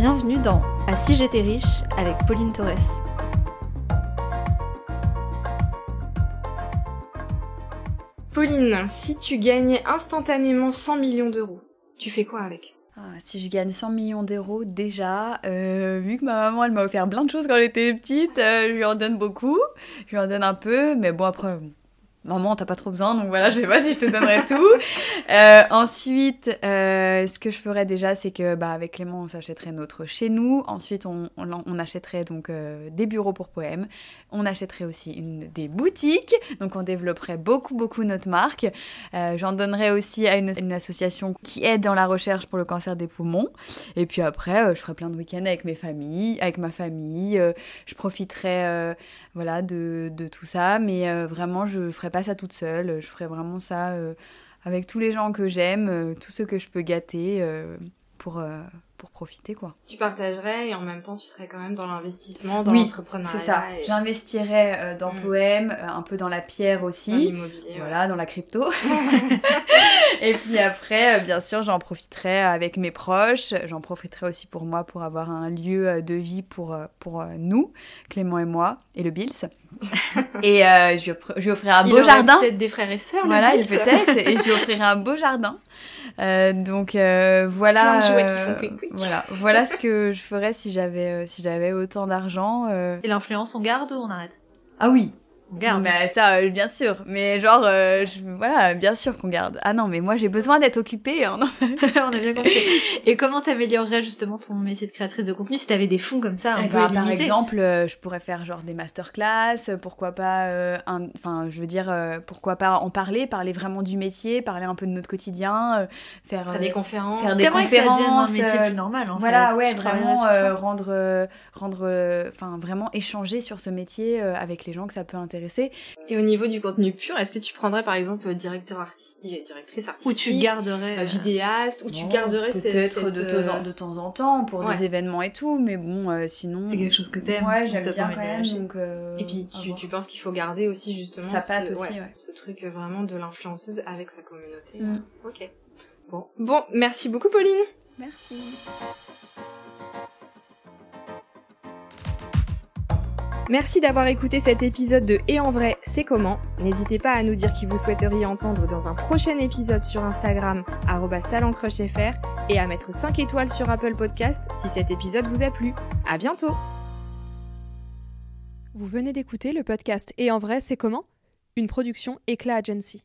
Bienvenue dans À si j'étais riche avec Pauline Torres. Pauline, si tu gagnais instantanément 100 millions d'euros, tu fais quoi avec? Ah, si je gagne 100 millions d'euros déjà, euh, vu que ma maman elle m'a offert plein de choses quand j'étais petite, euh, je lui en donne beaucoup, je lui en donne un peu, mais bon après Maman, t'as pas trop besoin, donc voilà, je sais pas si je te donnerai tout. Euh, ensuite, euh, ce que je ferais déjà, c'est que bah, avec Clément, on s'achèterait notre chez nous. Ensuite, on, on, achèterait donc euh, des bureaux pour poèmes. On achèterait aussi une, des boutiques, donc on développerait beaucoup, beaucoup notre marque. J'en donnerais aussi à une, une, association qui aide dans la recherche pour le cancer des poumons. Et puis après, je ferais plein de week-ends avec mes familles, avec ma famille. je profiterais, voilà, de, de, tout ça, mais vraiment, je ferais pas ça toute seule. Je ferais vraiment ça euh, avec tous les gens que j'aime, euh, tous ceux que je peux gâter euh, pour pour profiter quoi. Tu partagerais et en même temps tu serais quand même dans l'investissement, dans oui, l'entrepreneuriat. C'est ça. J'investirais dans mm. Poème, un peu dans la pierre aussi. Dans l'immobilier. Voilà, dans la crypto. et puis après, bien sûr, j'en profiterai avec mes proches. J'en profiterai aussi pour moi pour avoir un lieu de vie pour, pour nous, Clément et moi, et le Bills. et euh, je, je lui offrirai un beau jardin. Peut-être des frères et sœurs. Voilà, peut-être. et je lui offrirai un beau jardin. Euh, donc euh, voilà. Euh, voilà, voilà ce que je ferais si j'avais euh, si j'avais autant d'argent. Euh. Et l'influence, on garde ou on arrête? Ah oui, garde. Mais ça, euh, bien sûr. Mais genre, euh, voilà, bien sûr qu'on garde. Ah non, mais moi j'ai besoin d'être occupée. Hein, On a bien compris. Et comment t'améliorerais justement ton métier de créatrice de contenu si t'avais des fonds comme ça un peu ben, Par exemple, euh, je pourrais faire genre des masterclass. Pourquoi pas, enfin, je veux dire, pourquoi pas en parler, parler vraiment du métier, parler un peu de notre quotidien, faire, des conférences, faire des conférences. Que ça un métier plus normal. En voilà, ouais, vraiment rendre, rendre, enfin, vraiment échanger sur ce métier avec les gens que ça peut intéresser et au niveau du contenu pur, est-ce que tu prendrais par exemple directeur artistique, directrice artistique, ou tu garderais euh, vidéaste, ou tu garderais peut-être de, euh, de, temps en temps pour des événements et tout, mais bon, euh, sinon c'est quelque chose que t'aimes. Ouais, j'aime bien quand même. Donc, et puis tu, tu, penses qu'il faut garder aussi justement ça patte ce, aussi, ce truc vraiment de l'influenceuse avec sa communauté. Mm. Ok. Bon, bon, merci beaucoup Pauline. Merci. Merci d'avoir écouté cet épisode de Et en vrai, c'est comment N'hésitez pas à nous dire qui vous souhaiteriez entendre dans un prochain épisode sur Instagram, @talencrushfr et à mettre 5 étoiles sur Apple Podcast si cet épisode vous a plu. À bientôt Vous venez d'écouter le podcast Et en vrai, c'est comment? Une production Éclat Agency.